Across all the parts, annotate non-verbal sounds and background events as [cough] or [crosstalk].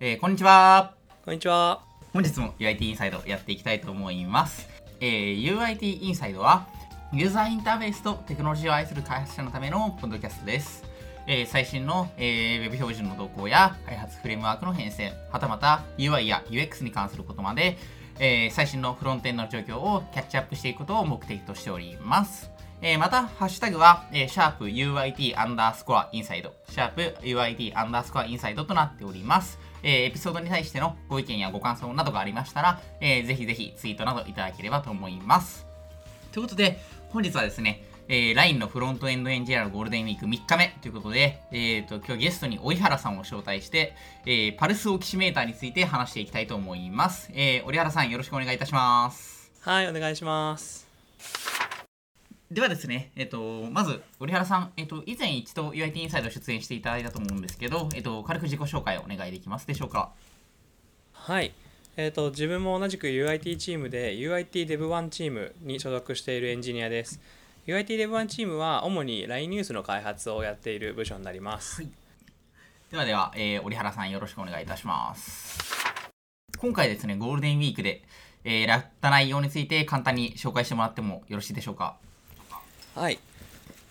えーこんにちは。こんにちは。本日も UIT インサイドやっていきたいと思います。えー UIT インサイドは、ユーザーインターフェースとテクノロジーを愛する開発者のためのポッドキャストです。えー最新の、えーウェブ標準の動向や開発フレームワークの変遷、はたまた UI や UX に関することまで、えー最新のフロントエンドの状況をキャッチアップしていくことを目的としております。えーまた、ハッシュタグは、えー、シャープ UIT アンダースコアインサイド、シャープ UIT アンダースコアインサイドとなっております。えエピソードに対してのご意見やご感想などがありましたら、えーぜひぜひツイートなどいただければと思います。ということで、本日はですね、えー LINE のフロントエンドエンジニアのゴールデンウィーク3日目ということで、えー、と今日ゲストに追原さんを招待して、えーパルスオキシメーターについて話していきたいと思います。えー、折原さんよろしくお願いいたします。はい、お願いします。ではですね、えっと、まず、折原さん、えっと、以前一度 UIT インサイド出演していただいたと思うんですけど、えっと、軽く自己紹介をお願いできますでしょうか？はい。えっ、と、自分も同じく UIT チームで UIT Dev1 チームに所属しているエンジニアです。UIT Dev1 チームは主に LINE ニュースの開発をやっている部署になります。ではでは、えー、折原さんよろしくお願いいたします。今回ですね、ゴールデンウィークで、えー、やった内容について簡単に紹介してもらってもよろしいでしょうか？はい。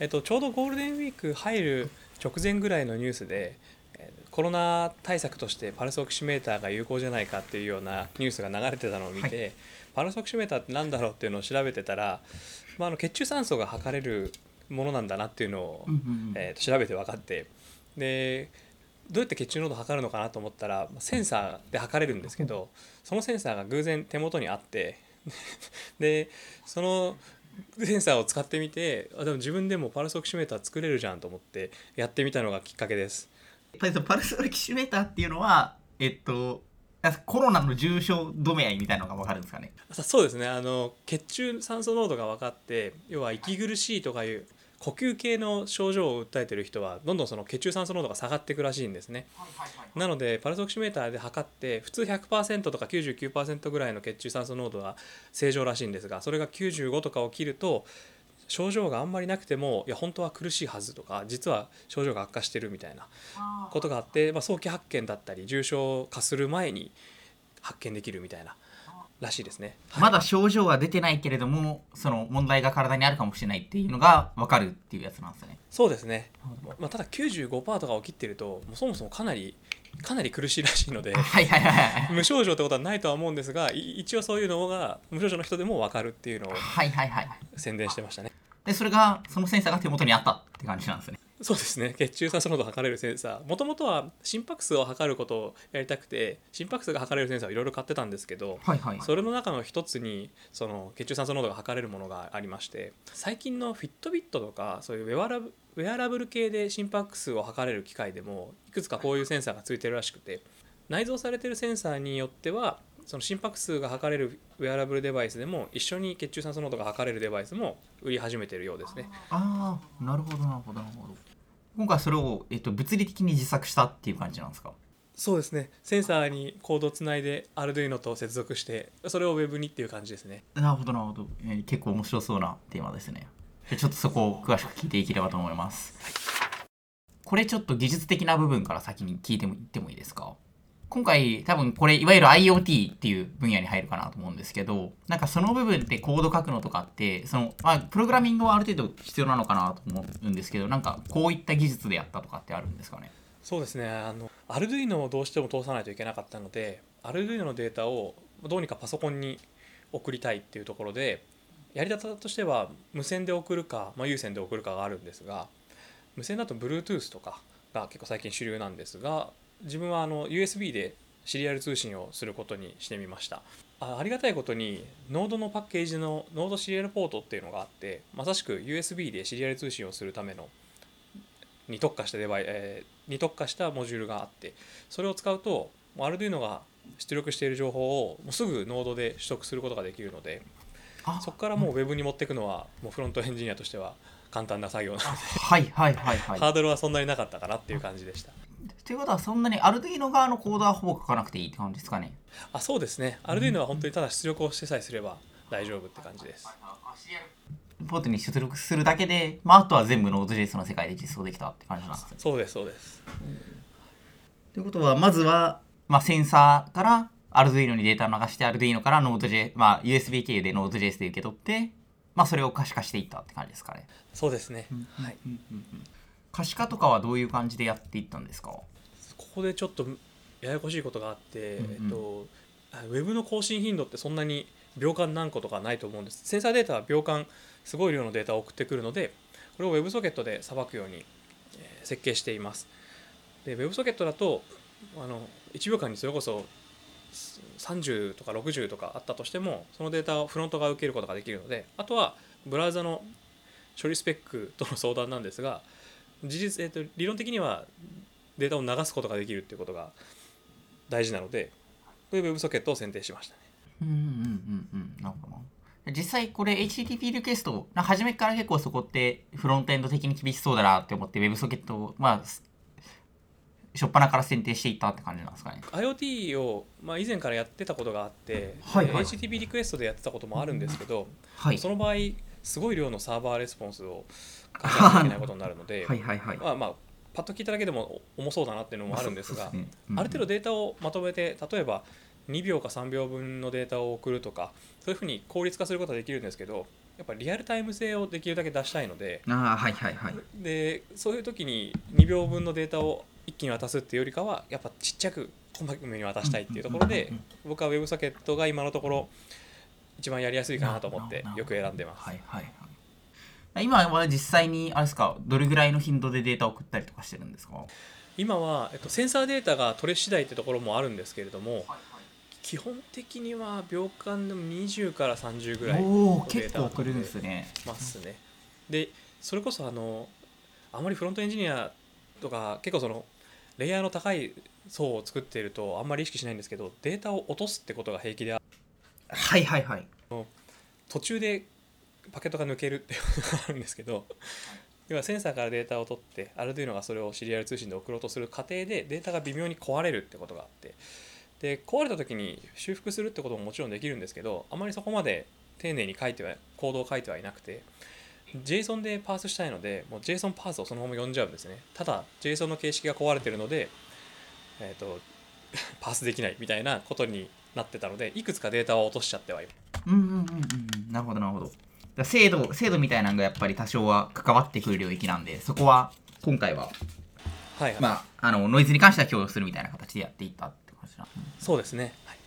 えっ、と、ちょうどゴールデンウィーク入る直前ぐらいのニュースで、えーコロナ対策としてパルスオキシメーターが有効じゃないかっていうようなニュースが流れてたのを見て、パルスオキシメーターって何だろうっていうのを調べてたら、まあ、あの血中酸素が測れるものなんだなっていうのを、うんうんうんえーと調べて分かってでどうやって血中濃度を測るのかなと思ったらまあセンサーで測れるんですけどそのセンサーが偶然手元にあって [laughs] でそのセンサーを使ってみてあでも自分でもパルスオキシメーター作れるじゃんと思ってやってみたのがきっかけです。パルスオキシメーターっていうのは、えっと、コロナの重症度合いみたいなのがわかるんですかね？あそうですねあの血中酸素濃度が分かって要は息苦しいとかいう呼吸系の症状を訴えてる人はどんどんその血中酸素濃度が下がっていくらしいんですね。なのでパルスオキシメーターで測って普通100%とか99%ぐらいの血中酸素濃度が正常らしいんですがそれが95とかを切ると症状があんまりなくてもいや本当は苦しいはずとか実は症状が悪化してるみたいなことがあって、まあ、早期発見だったり重症化する前に発見できるみたいならしいですね。はいまだ症状は出てないけれども、その問題が体にあるかもしれないっていうのがわかるっていうやつなんですよね。そうですね、まあ、ただ95%とかを切ってるともうそもそもかなりかなり苦しいらしいので [laughs] はいはいはいはい。無症状ってことはないとは思うんですがい一応そういうのが無症状の人でも分かるっていうのをはいはいはい。宣伝してましたねで、それが、そのセンサーが手元にあったって感じなんですね。そうですね血中酸素濃度を測れるセンサーもともとは心拍数を測ることをやりたくて心拍数が測れるセンサーをいろいろ買ってたんですけどはいはい。それの中の一つにその血中酸素濃度が測れるものがありまして最近のフィットビットとかそういうウェアラブウェアラブル系で心拍数を測れる機械でもいくつかこういうセンサーがついてるらしくて内蔵されてるセンサーによってはその心拍数が測れるウェアラブルデバイスでも一緒に血中酸素濃度が測れるデバイスも売り始めてるようですね。ああ、なるほどなるほどなるほど。今回それを、えっと、物理的に自作したっていう感じなんですか？そうですね。センサーにコードをつないで Arduino と接続してそれを Web にっていう感じですね。なるほどなるほど、えー結構面白そうなテーマですね。ちょっとそこを詳しく聞いていければと思います、これちょっと技術的な部分から先に聞いてもいってもいいですか？今回多分これいわゆる IoT っていう分野に入るかなと思うんですけどなんかその部分ってコード書くのとかってその、まあ、プログラミングはある程度必要なのかなと思うんですけどなんかこういった技術でやったとかってあるんですかね？そうですね。あの Arduino をどうしても通さないといけなかったので Arduino のデータをどうにかパソコンに送りたいっていうところでやり方としては無線で送るか、まあ、有線で送るかがあるんですが無線だと Bluetooth とかが結構最近主流なんですが自分はあの USB でシリアル通信をすることにしてみました。あありがたいことにノードのパッケージのノードシリアルポートっていうのがあってまさしく USB でシリアル通信をするためのに特化したデバイ、えーに特化したモジュールがあってそれを使うと Arduino が出力している情報をもうすぐノードで取得することができるのであそこからもう Web に持っていくのはもうフロントエンジニアとしては簡単な作業なので、はいはいはいはい。ハードルはそんなになかったかなっていう感じでしたということはそんなにアルディーノ側のコードはほぼ書かなくていいって感じですかね。あそうですね。Arduino は本当にただ出力をしてさえすれば大丈夫って感じです。ポートに出力するだけで、まあ、あとは全部 Node.js の世界で実装できたって感じなんですね。そうですそうです。ということは、まずはまあ、センサーから Arduino にデータを流して Arduino から Node.js、まあ、USB 経由で Node.js で受け取って、まあ、それを可視化していったって感じですかね。そうですね、はい、可視化とかはどういう感じでやっていったんですか？ここでちょっとややこしいことがあって、うんうん。えっと、あウェブの更新頻度ってそんなに秒間何個とかないと思うんです。センサーデータは秒間すごい量のデータを送ってくるのでこれを WebSocket でさばくようにえー設計しています。で WebSocket だとあの1秒間にそれこそす30とか60とかあったとしてもそのデータをフロントが受けることができるのであとはブラウザの処理スペックとの相談なんですが事実、えー、と理論的にはデータを流すことができるっていうことが大事なのでこれで WebSocket を選定しましたね。うんうんうんうん。なるほど。な実際これ HTTP リクエストな初めから結構そこってフロントエンド的に厳しそうだなって思って WebSocket をまあす初っ端から選定していったって感じなんですかね。IoT を、まあ、以前からやってたことがあって、はいはい。HTTP リクエストでやってたこともあるんですけど、はい。その場合すごい量のサーバーレスポンスを考えなきゃいけないことになるので、はいはいはい。まあまあパッと聞いただけでも重そうだなっていうのもあるんですが、そうね。うん。ある程度データをまとめて例えば2秒か3秒分のデータを送るとかそういうふうに効率化することはできるんですけどやっぱりリアルタイム性をできるだけ出したいのでああはいはいはい。でそういう時に2秒分のデータを一気に渡すっていうよりかはやっぱちっちゃく細かめに渡したいっていうところで僕は WebSocket が今のところ一番やりやすいかなと思ってよく選んでます。はいはいはい。今は実際にあれですか？どれぐらいの頻度でデータを送ったりとかしてるんですか？今は、えっと、センサーデータが取れ次第ってところもあるんですけれども基本的には秒間でも20から30ぐらいのデータ結構送るんですね。ますね。でそれこそあのあまりフロントエンジニアとか結構そのレイヤーの高い層を作っているとあんまり意識しないんですけどデータを落とすってことが平気であはいはいはい。途中でパケットが抜けるっていうことがあるんですけど要はセンサーからデータを取ってアルドゥイノがそれをシリアル通信で送ろうとする過程でデータが微妙に壊れるってことがあってで壊れた時に修復するってことももちろんできるんですけどあまりそこまで丁寧に書いてはコードを書いてはいなくて JSON でパースしたいのでもう JSON パースをそのまま読んじゃうんですね。ただ JSON の形式が壊れてるので、えー、と [laughs] パースできないみたいなことになってたのでいくつかデータを落としちゃってはいうんうんうんうんなるほどなるほど。だから精度精度みたいなのがやっぱり多少は関わってくる領域なんでそこは今回ははい、はい。まああのノイズに関しては共有するみたいな形でやっていったって感じなそうですね、はい。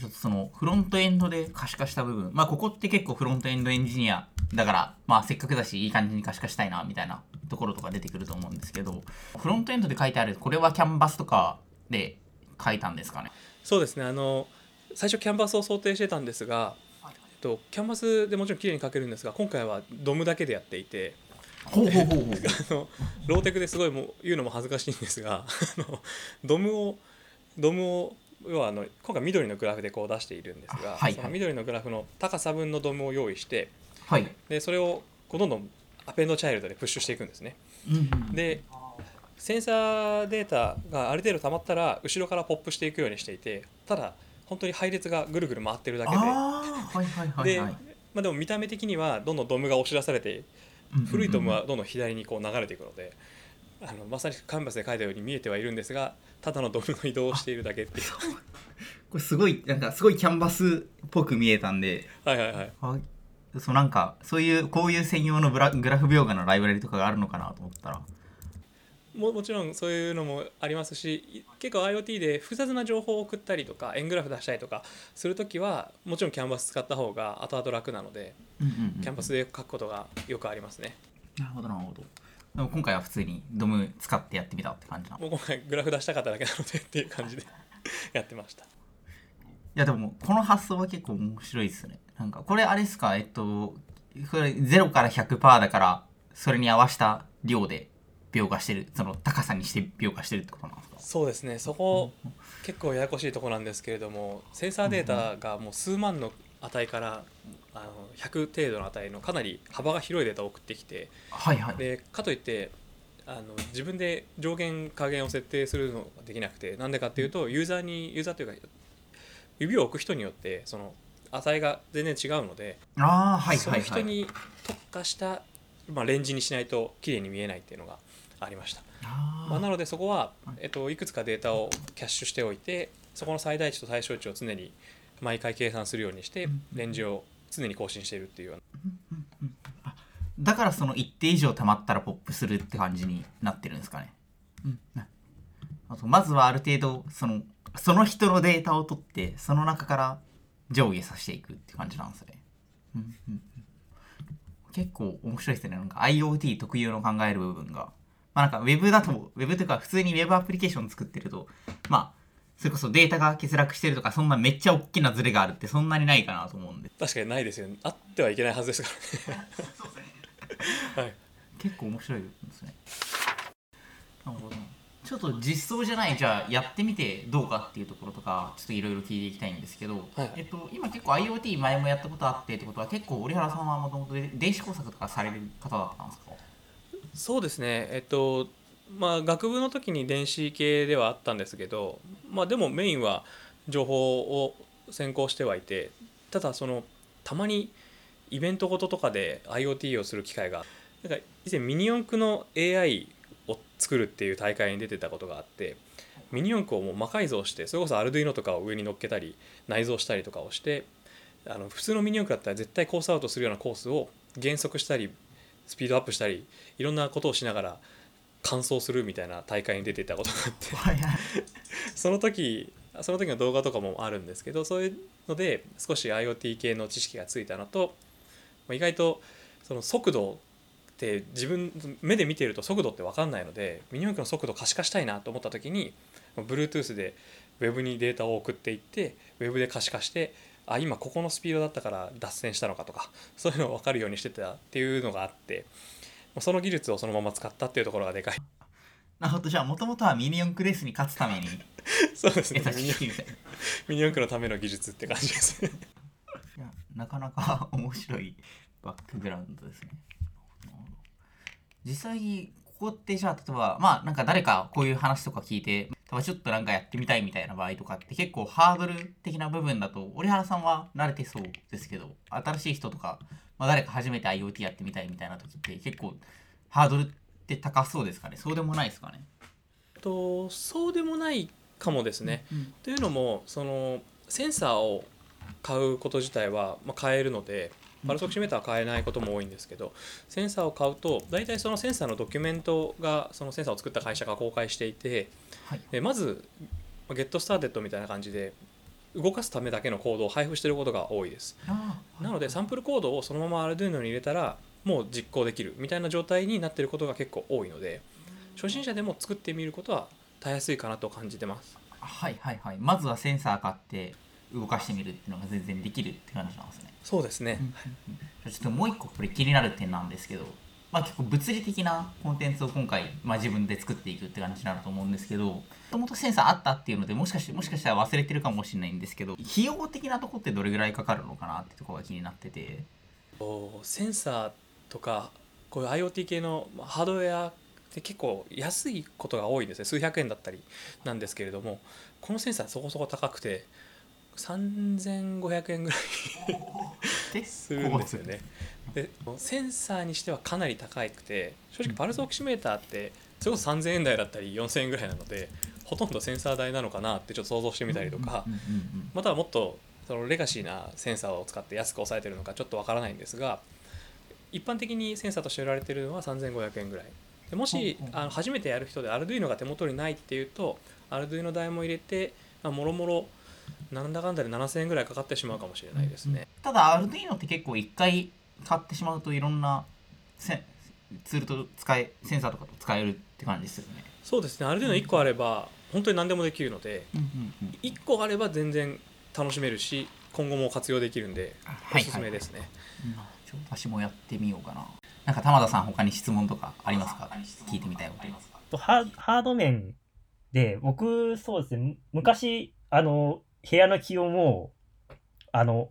ちょっとそのフロントエンドで可視化した部分。まあここって結構フロントエンドエンジニアだからまあせっかくだしいい感じに可視化したいなみたいなところとか出てくると思うんですけどフロントエンドで書いてあるこれはキャンバスとかで書いたんですかね？そうですね。あの最初キャンバスを想定してたんですが、えっと、キャンバスでもちろん綺麗に書けるんですが今回はドムだけでやっていて。ほうほうほうほう。あのローテクですごいもう言うのも恥ずかしいんですがあのドムをドムを要はあの今回緑のグラフでこう出しているんですが、はいはいその緑のグラフの高さ分のドムを用意してはいでそれをこうどんどんアペンドチャイルドでプッシュしていくんですね。うんうんでセンサーデータがある程度溜まったら後ろからポップしていくようにしていてただ本当に配列がぐるぐる回ってるだけで。はいはいはいで,、はい。まあ、でも見た目的にはどんどんドムが押し出されて古いドムはどんどん左にこう流れていくのであのまさにカンバスで書いたように見えてはいるんですがただのドムの移動をしているだけっていう。これすごいなんかすごいキャンバスっぽく見えたんで。はいはいはい。あそうなんかそういうこういう専用のブラグラフ描画のライブラリとかがあるのかなと思ったらももちろんそういうのもありますし結構 IoT で複雑な情報を送ったりとか円グラフ出したりとかするときはもちろんキャンバス使った方が後々楽なのでうんうんうんキャンバスで書くことがよくありますね。なるほどなるほど。でも今回は普通にドム使ってやってみたって感じなもう今回グラフ出したかっただけなのでっていう感じで [laughs] やってました。やでもこの発想は結構面白いですね。なんかこれあれですか？えっとこれ0から100%だからそれに合わせた量で描画してるその高さにして描画してるってことなんですか？そうですね。そこ結構ややこしいところなんですけれどもセンサーデータがもう数万の値からあの100程度の値のかなり幅が広いデータを送ってきてはいはい。でかといってあの自分で上限下限を設定するのができなくてなんでかっていうとユーザーにユーザーというか指を置く人によってその値が全然違うので、ああはいそはいはい。の人に特化した、まあ、レンジにしないと綺麗に見えないっていうのがありました。あまあ、なのでそこははい、えっと、いくつかデータをキャッシュしておいてそこの最大値と最小値を常に毎回計算するようにしてうんレンジを常に更新しているっていうような。だからその一定以上溜まったらポップするって感じになってるんですかね。うん、あとまずはある程度そのその人のデータを取ってその中から上下させていくって感じなんですね。うんうんうん。結構面白いですね。なんか IoT 特有の考える部分が。まあなんか Web だと、Web というか普通に Web アプリケーション作ってると、まあ、それこそデータが欠落してるとか、そんなめっちゃ大きなズレがあるってそんなにないかなと思うんで。確かにないですよね。あってはいけないはずですからね。[laughs] はい。結構面白いですね。なるほど。ちょっと実装じゃないじゃあやってみてどうかっていうところとかちょっといろいろ聞いていきたいんですけど、はい。えっと、今結構 IoT 前もやったことあってってことは結構折原さんはもともと電子工作とかされる方だったんですか？そうですね。えっとまあ学部の時に電子系ではあったんですけどまあでもメインは情報を専攻してはいてただそのたまにイベントごととかで IoT をする機会がなんか以前ミニ四駆の AI を作るっていう大会に出てたことがあってミニ四駆をもう魔改造してそれこそアルドゥイノとかを上に乗っけたり内蔵したりとかをしてあの普通のミニ四駆だったら絶対コースアウトするようなコースを減速したりスピードアップしたりいろんなことをしながら完走するみたいな大会に出ていたことがあって。その時その時の動画とかもあるんですけどそういうので少し IoT 系の知識がついたのとまあ意外とその速度って自分目で見てると速度って分かんないのでミニ四駆の速度可視化したいなと思った時に Bluetooth で Web にデータを送っていって Web で可視化してあ今ここのスピードだったから脱線したのかとかそういうのを分かるようにしてたっていうのがあってその技術をそのまま使ったっていうところがでかい。なるほど。じゃあもともとはミニ四駆レースに勝つために [laughs] そうですね。ミニ識みたいな。ミニ四駆のための技術って感じですね。いやなかなか面白いバックグラウンドですね。実際にここってじゃあ例えばまあなんか誰かこういう話とか聞いて例えばちょっとなんかやってみたいみたいな場合とかって結構ハードル的な部分だと折原さんは慣れてそうですけど新しい人とか、まあ、誰か初めて IoT やってみたいみたいな時って結構ハードルって高そうですかね？そうでもないですかね？とそうでもないかもですね。うんというのもそのセンサーを買うこと自体は、まあ、買えるのでパルスオキシメーターは買えないことも多いんですけどセンサーを買うと大体そのセンサーのドキュメントがそのセンサーを作った会社が公開していてはいでまずまあゲットスターテッドみたいな感じで動かすためだけのコードを配布していることが多いです。あーなのでサンプルコードをそのまま Arduino に入れたらもう実行できるみたいな状態になっていることが結構多いので初心者でも作ってみることはたやすいかなと感じてます。はいはいはいまずはセンサー買って動かしてみるっていうのが全然できるって感じなんですね。そうですね。ちょっともう一個これ気になる点なんですけど、まあ、結構物理的なコンテンツを今回、まあ、自分で作っていくって感じになると思うんですけどもともとセンサーあったっていうのでもしかしてもしかしたら忘れてるかもしれないんですけど費用的なとこってどれぐらいかかるのかなってところが気になっててセンサーとかこういう IoT 系のまあハードウェアって結構安いことが多いんですね数百円だったりなんですけれどもこのセンサーそこそこ高くて3500円ぐらいするんですよね。でセンサーにしてはかなり高くて正直パルスオキシメーターってそれこそ3000円台だったり4000円ぐらいなのでほとんどセンサー代なのかなってちょっと想像してみたりとかまたはもっとそのレガシーなセンサーを使って安く抑えてるのかちょっとわからないんですが一般的にセンサーとして売られてるのは3500円ぐらい。でもしあの初めてやる人で Arduino が手元にないっていうと Arduino 代も入れてまあもろもろなんだかんだで7000円ぐらいかかってしまうかもしれないですね。ただ Arduino って結構一回買ってしまうといろんなセツールと使えセンサーとかと使えるって感じですよね。そうですね Arduino 1個あれば本当に何でもできるのでうんうんうん1個あれば全然楽しめるし今後も活用できるんでおすすめですね。私もやってみようかな。なんか玉田さん他に質問とかありますか？聞いてみたいことありますか？とハーハード面で僕そうですねむ昔あの部屋の気温をあの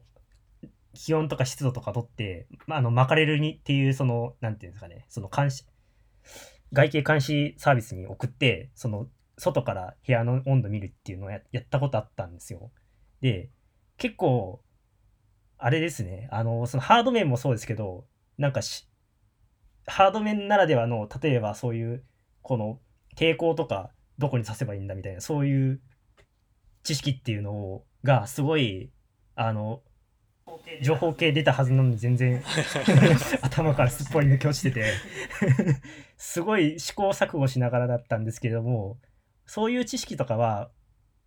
気温とか湿度とか取って、まあ、あのマカレルにっていうそのなんていうんですかねその監視外形監視サービスに送ってその外から部屋の温度見るっていうのをややったことあったんですよ。で結構あれですねあのそのハード面もそうですけどなんかしハード面ならではの例えばそういうこの抵抗とかどこに刺せばいいんだみたいなそういう知識っていうのをがすごいあの情報系出たはずなのに全然 [laughs] 頭からすっぽり抜け落ちててすごい試行錯誤しながらだったんですけどもそういう知識とかは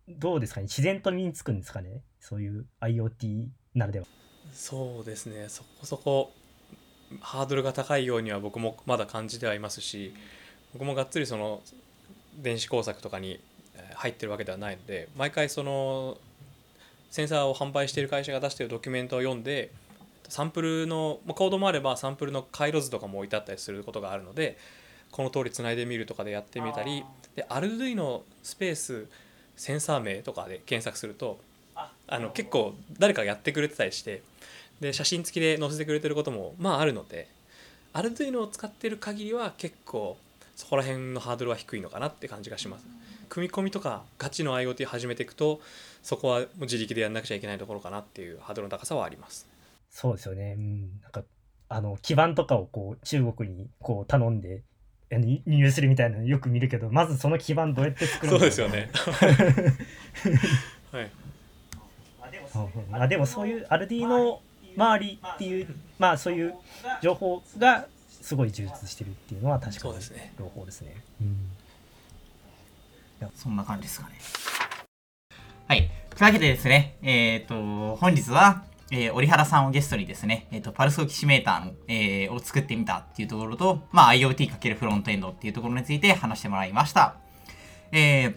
どうですかね？自然と身につくんですかね？そういう IoT ならでは。そうですね。そこそこハードルが高いようには僕もまだ感じてはいますし僕もがっつりその電子工作とかに入ってるわけではないので毎回そのセンサーを販売している会社が出しているドキュメントを読んでサンプルのコードもあればサンプルの回路図とかも置いてあったりすることがあるのでこの通りつないでみるとかでやってみたりで Arduino スペースセンサー名とかで検索するとあ。の結構誰かがやってくれてたりしてで写真付きで載せてくれてることもまああるので Arduino を使ってる限りは結構そこら辺のハードルは低いのかなって感じがします組み込みとかガチの IoT 始めていくとそこはもう自力でやんなくちゃいけないところかなっていうハードルの高さはあります。そうですよね。うん。なんか、あの、基板とかをこう、中国にこう頼んで、入するみたいなのよく見るけど、まずその基板どうやって作るのそうですよね。[laughs] はい。あでもそういうアルディーノ周りっていう、まあそういう情報がすごい充実してるっていうのは確かにそうですね。朗報ですね。うんそんな感じですかね。はい。というわけでですね、えっ、と、本日は、えー、折原さんをゲストにですね、えっ、と、パルスオキシメーターの、えーを作ってみたっていうところと、まあ、IoT× フロントエンドっていうところについて話してもらいました。えー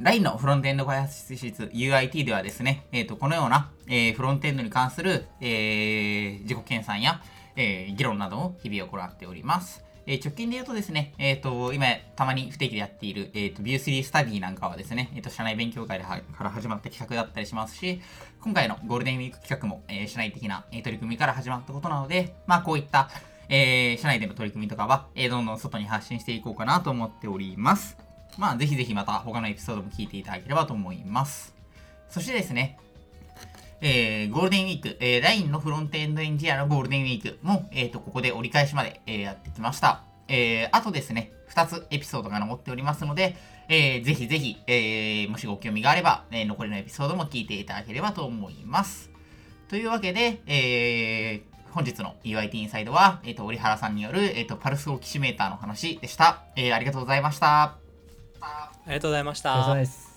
LINE のフロントエンド開発室 UIT ではですね、えー、とこのような、えーフロントエンドに関する、えー自己研鑽や、えー議論などを日々行っております。えー直近で言うとですね、えっ、と、今、たまに不定期でやっている、えっ、と、View3 スタディなんかはですね、えっ、と、社内勉強会でから始まった企画だったりしますし、今回のゴールデンウィーク企画も、えー社内的な、え取り組みから始まったことなので、まあ、こういった、えー社内での取り組みとかは、えどんどん外に発信していこうかなと思っております。まあ、ぜひぜひまた他のエピソードも聞いていただければと思います。そしてですね、えーゴールデンウィーク、えー LINE のフロントエンドエンジニアのゴールデンウィークも、えっ、と、ここで折り返しまで、えーやってきました。えーあとですね、2つエピソードが残っておりますので、えーぜひぜひ、えーもしご興味があれば、えー残りのエピソードも聞いていただければと思います。というわけで、えー本日の UIT インサイドは、えっ、と、折原さんによる、えっ、と、パルスオキシメーターの話でした。えーありがとうございました。ありがとうございましたお疲れ様です。